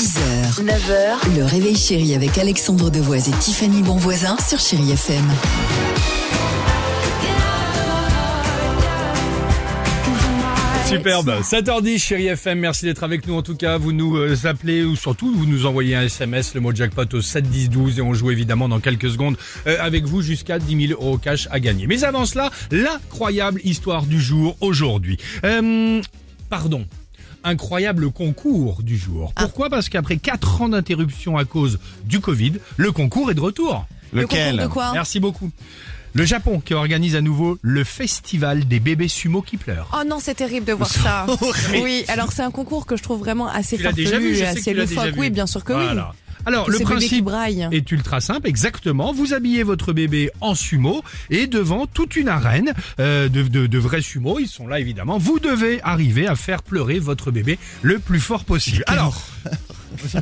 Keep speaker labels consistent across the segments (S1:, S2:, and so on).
S1: 6h, 9h, le réveil chéri avec Alexandre Devoise et Tiffany Bonvoisin sur Chéri FM.
S2: Superbe. 7h10, chérie FM. Merci d'être avec nous. En tout cas, vous nous euh, appelez ou surtout vous nous envoyez un SMS, le mot jackpot au 7 10 12 et on joue évidemment dans quelques secondes euh, avec vous jusqu'à 10 000 euros cash à gagner. Mais avant cela, l'incroyable histoire du jour aujourd'hui. Euh, pardon. Incroyable concours du jour. Pourquoi Parce qu'après 4 ans d'interruption à cause du Covid, le concours est de retour.
S3: Le
S4: concours de quoi
S2: Merci beaucoup. Le Japon qui organise à nouveau le festival des bébés sumo qui pleurent.
S4: Oh non, c'est terrible de voir ça. oui, alors c'est un concours que je trouve vraiment assez farfelu, assez loufoque. Oui, bien sûr que
S2: Voilà. Alors, le principe est ultra simple, exactement. Vous habillez votre bébé en sumo et devant toute une arène euh, de, de, de vrais sumo, ils sont là évidemment. Vous devez arriver à faire pleurer votre bébé le plus fort possible. Alors,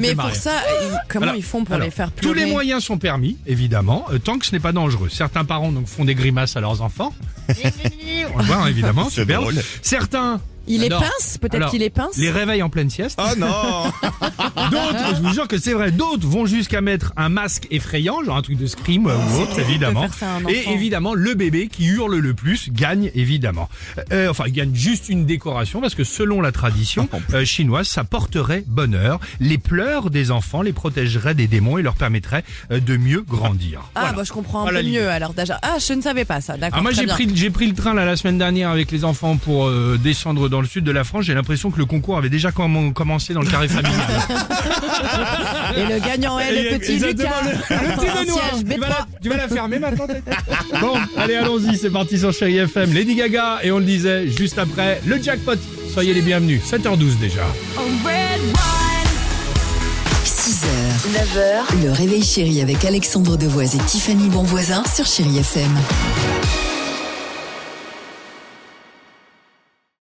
S4: Mais pour ça, ils- comment
S2: Alors,
S4: ils font pour
S2: alors,
S4: les faire
S2: Tous
S4: pleurer
S2: les moyens sont permis, évidemment, euh, tant que ce n'est pas dangereux. Certains parents donc font des grimaces à leurs enfants. On le voit hein, évidemment,
S3: C'est
S2: super.
S3: drôle.
S2: Certains
S4: Il les
S2: adorent.
S4: pince Peut-être
S2: Alors,
S4: qu'il les pince
S2: les réveillent en pleine sieste.
S3: Oh non
S2: D'autres, je vous jure que c'est vrai, d'autres vont jusqu'à mettre un masque effrayant, genre un truc de scream euh, ou autre, évidemment.
S4: faire ça à un
S2: Et évidemment, le bébé qui hurle le plus gagne, évidemment. Euh, enfin, il gagne juste une décoration parce que selon la tradition euh, chinoise, ça porterait bonheur. Les pleurs des enfants les protégeraient des démons et leur permettraient euh, de mieux grandir.
S4: Ah,
S2: Voilà.
S4: bah je comprends un
S2: Voilà
S4: peu
S2: l'idée.
S4: mieux alors déjà. Ah, je ne savais pas ça, d'accord.
S2: Ah, moi
S4: très
S2: j'ai
S4: bien.
S2: pris j'ai pris le train là la semaine dernière avec les enfants pour euh, descendre dans le sud de la France. J'ai l'impression que le concours avait déjà comm- commencé dans le carré familial.
S4: Et le gagnant est le petit Lucas.
S2: le, le petit Benoît. Tu vas,
S4: B3.
S2: la, tu vas la fermer maintenant Bon, allez, allons-y, c'est parti sur Chéri FM. Lady Gaga, et on le disait juste après, le jackpot. Soyez les bienvenus. 7h12 déjà.
S1: 6h, 9h, le réveil chéri avec Alexandre Devoise et Tiffany Bonvoisin sur Chéri FM.